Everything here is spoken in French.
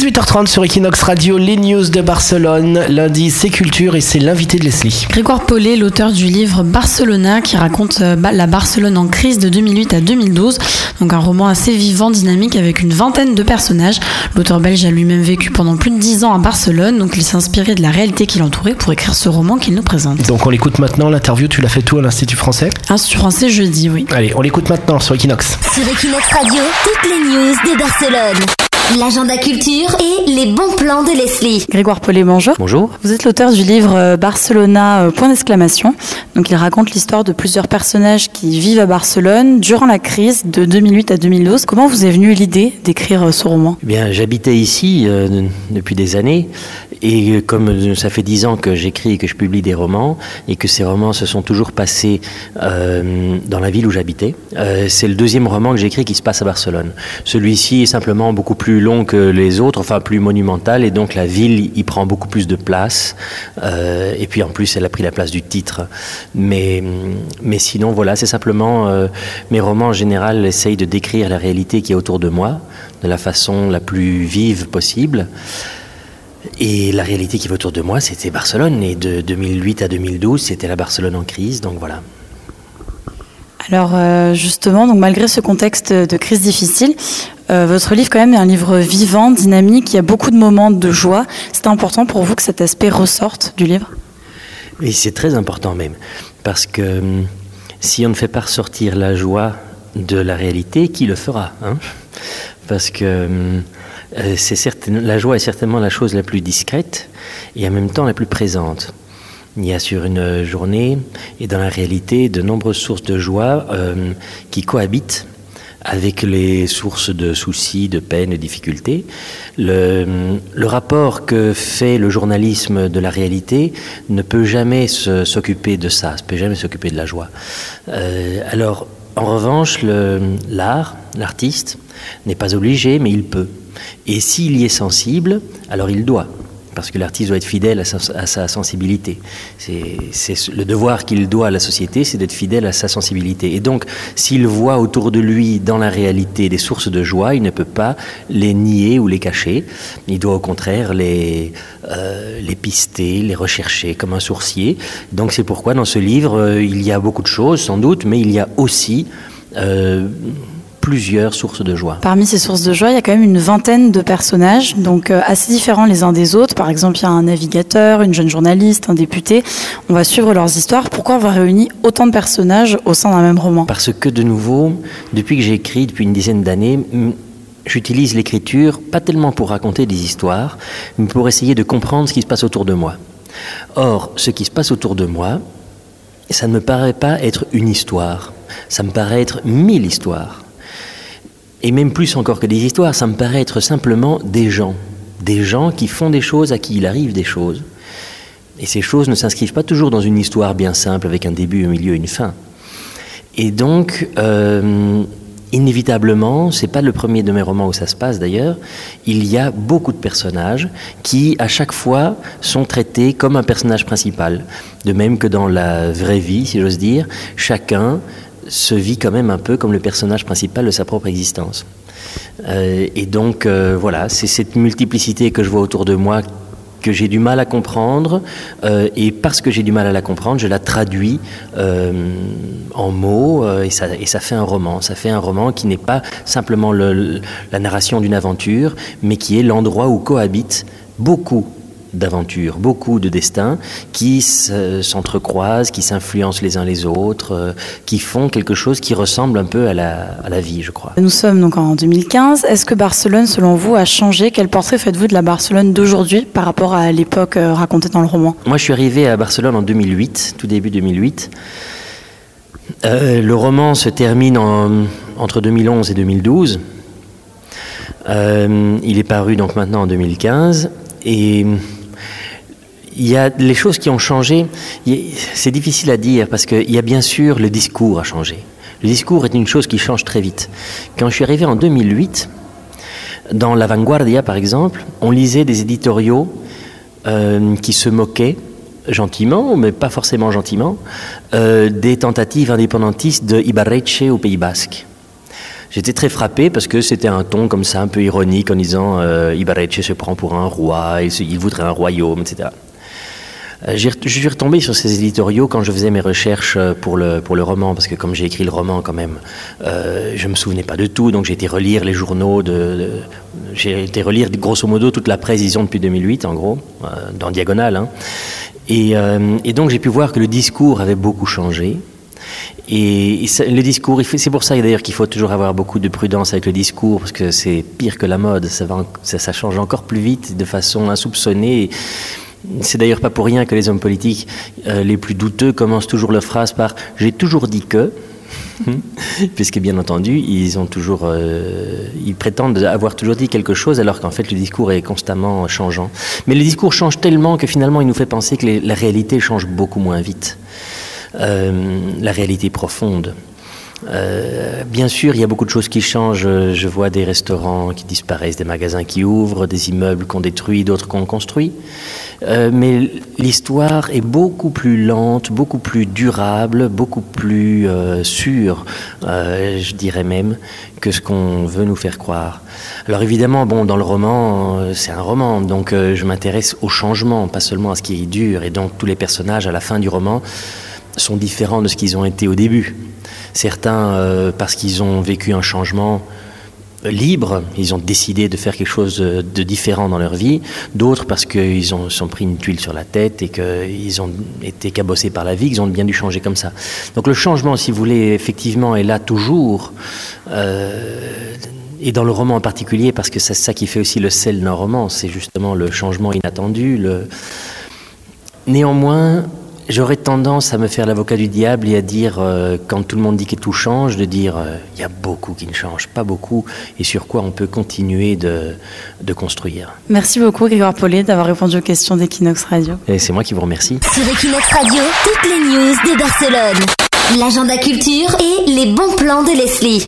18h30 sur Equinox Radio, les news de Barcelone. Lundi, c'est culture et c'est l'invité de Leslie. Grégoire Paulet, l'auteur du livre Barcelona, qui raconte euh, la Barcelone en crise de 2008 à 2012. Donc un roman assez vivant, dynamique, avec une vingtaine de personnages. L'auteur belge a lui-même vécu pendant plus de 10 ans à Barcelone, donc il s'est inspiré de la réalité qui l'entourait pour écrire ce roman qu'il nous présente. Donc on l'écoute maintenant, l'interview, tu l'as fait tout à l'Institut français? Institut français jeudi, oui. Allez, on l'écoute maintenant sur Equinox. Sur Equinox Radio, toutes les news de Barcelone l'agenda culture et les bons plans de Leslie. Grégoire Paulet, bonjour. Bonjour. Vous êtes l'auteur du livre euh, Barcelona, euh, point d'exclamation. Donc il raconte l'histoire de plusieurs personnages qui vivent à Barcelone durant la crise de 2008 à 2012. Comment vous est venue l'idée d'écrire euh, ce roman? Eh Bien, j'habitais ici depuis des années et comme ça fait dix ans que j'écris et que je publie des romans et que ces romans se sont toujours passés dans la ville où j'habitais, c'est le deuxième roman que j'écris qui se passe à Barcelone. Celui-ci est simplement beaucoup plus long que les autres, enfin plus monumental, et donc la ville y prend beaucoup plus de place. Euh, et puis en plus, elle a pris la place du titre. Mais, mais sinon, voilà, c'est simplement euh, mes romans en général essayent de décrire la réalité qui est autour de moi de la façon la plus vive possible. Et la réalité qui est autour de moi, c'était Barcelone. Et de 2008 à 2012, c'était la Barcelone en crise. Donc voilà. Alors euh, justement, donc malgré ce contexte de crise difficile, euh, votre livre quand même est un livre vivant, dynamique. Il y a beaucoup de moments de joie. C'est important pour vous que cet aspect ressorte du livre? Oui, c'est très important même, parce que hum, si on ne fait pas ressortir la joie de la réalité, qui le fera hein? Parce que euh, c'est la joie est certainement la chose la plus discrète et en même temps la plus présente. Il y a sur une journée et dans la réalité de nombreuses sources de joie euh, qui cohabitent avec les sources de soucis, de peine, de difficultés. Le, rapport que fait le journalisme de la réalité ne peut jamais s'occuper de ça, ne peut jamais s'occuper de la joie. Euh, alors, en revanche, l'art, l'artiste, n'est pas obligé, mais il peut. Et s'il y est sensible, alors il doit parce que l'artiste doit être fidèle à sa, sensibilité. C'est le devoir qu'il doit à la société, c'est d'être fidèle à sa sensibilité. Et donc, s'il voit autour de lui, dans la réalité, des sources de joie, il ne peut pas les nier ou les cacher. Il doit au contraire les, euh, les pister, les rechercher comme un sourcier. Donc, c'est pourquoi dans ce livre, euh, il y a beaucoup de choses, sans doute, mais il y a aussi euh, plusieurs sources de joie. Parmi ces sources de joie, il y a quand même une vingtaine de personnages, donc euh, assez différents les uns des autres. Par exemple, il y a un navigateur, une jeune journaliste, un député. On va suivre leurs histoires. Pourquoi avoir réuni autant de personnages au sein d'un même roman? Parce que de nouveau, depuis que j'ai écrit, depuis une dizaine d'années, j'utilise l'écriture pas tellement pour raconter des histoires, mais pour essayer de comprendre ce qui se passe autour de moi. Or, ce qui se passe autour de moi, ça ne me paraît pas être une histoire, ça me paraît être mille histoires. Et même plus encore que des histoires, ça me paraît être simplement des gens. Des gens qui font des choses, à qui il arrive des choses. Et ces choses ne s'inscrivent pas toujours dans une histoire bien simple avec un début, un milieu, une fin. Et donc, euh, inévitablement, c'est pas le premier de mes romans où ça se passe d'ailleurs, il y a beaucoup de personnages qui, à chaque fois, sont traités comme un personnage principal. De même que dans la vraie vie, si j'ose dire, chacun se vit quand même un peu comme le personnage principal de sa propre existence. Euh, et donc, euh, voilà, c'est cette multiplicité que je vois autour de moi que j'ai du mal à comprendre, euh, et parce que j'ai du mal à la comprendre, je la traduis en mots, et, ça, et ça fait un roman. Ça fait un roman qui n'est pas simplement la narration d'une aventure, mais qui est l'endroit où cohabitent beaucoup d'aventures, beaucoup de destins qui s'entrecroisent, qui s'influencent les uns les autres, euh, qui font quelque chose qui ressemble un peu à la, vie, je crois. Nous sommes donc en 2015. Est-ce que Barcelone, selon vous, a changé? Quel portrait faites-vous de la Barcelone d'aujourd'hui par rapport à l'époque euh, racontée dans le roman? Moi, je suis arrivé à Barcelone en 2008, tout début 2008. Euh, le roman se termine entre 2011 et 2012. il est paru donc maintenant en 2015 et il y a les choses qui ont changé. C'est difficile à dire parce qu'il y a bien sûr le discours a changé. Le discours est une chose qui change très vite. Quand je suis arrivé en 2008, dans La Vanguardia par exemple, on lisait des éditoriaux euh, qui se moquaient gentiment, mais pas forcément gentiment, euh, des tentatives indépendantistes de Ibarreche au Pays Basque. J'étais très frappé parce que c'était un ton comme ça, un peu ironique, en disant euh, Ibarreche se prend pour un roi, il voudrait un royaume, etc. Euh, je suis retombé sur ces éditoriaux quand je faisais mes recherches euh, pour le, pour le roman, parce que comme j'ai écrit le roman quand même, euh, je ne me souvenais pas de tout, donc j'ai été relire les journaux, de, j'ai été relire grosso modo toute la presse, disons, depuis 2008 en gros, euh, dans Diagonale. Hein. Et, donc j'ai pu voir que le discours avait beaucoup changé. Et, le discours, c'est pour ça d'ailleurs qu'il faut toujours avoir beaucoup de prudence avec le discours, parce que c'est pire que la mode, ça, change encore plus vite, de façon insoupçonnée. C'est d'ailleurs pas pour rien que les hommes politiques euh, les plus douteux commencent toujours leur phrase par J'ai toujours dit que. Puisque bien entendu, ils ont toujours, euh, ils prétendent avoir toujours dit quelque chose, alors qu'en fait le discours est constamment changeant. Mais le discours change tellement que finalement il nous fait penser que la réalité change beaucoup moins vite euh, la réalité profonde. Euh, bien sûr, il y a beaucoup de choses qui changent. Je vois des restaurants qui disparaissent, des magasins qui ouvrent, des immeubles qu'on détruit, d'autres qu'on construit. Euh, mais l'histoire est beaucoup plus lente, beaucoup plus durable, beaucoup plus euh, sûre, euh, je dirais même, que ce qu'on veut nous faire croire. Alors évidemment, bon, dans le roman, euh, c'est un roman, donc je m'intéresse au changement, pas seulement à ce qui est dur. Et donc tous les personnages à la fin du roman sont différents de ce qu'ils ont été au début. Certains, euh, parce qu'ils ont vécu un changement libre, ils ont décidé de faire quelque chose de, différent dans leur vie. D'autres parce qu'ils ont sont pris une tuile sur la tête et qu'ils ont été cabossés par la vie, qu'ils ont bien dû changer comme ça. Donc le changement, si vous voulez, effectivement, est là toujours. Euh, et dans le roman en particulier, parce que c'est ça qui fait aussi le sel d'un roman, c'est justement le changement inattendu. Néanmoins, J'aurais tendance à me faire l'avocat du diable et à dire, euh, quand tout le monde dit que tout change, de dire, il euh, y a beaucoup qui ne change, pas beaucoup, et sur quoi on peut continuer de, de construire. Merci beaucoup, Grégoire Paulet, d'avoir répondu aux questions d'Equinox Radio. Et c'est moi qui vous remercie. Sur Equinox Radio, toutes les news de Barcelone, l'agenda culture et les bons plans de Leslie.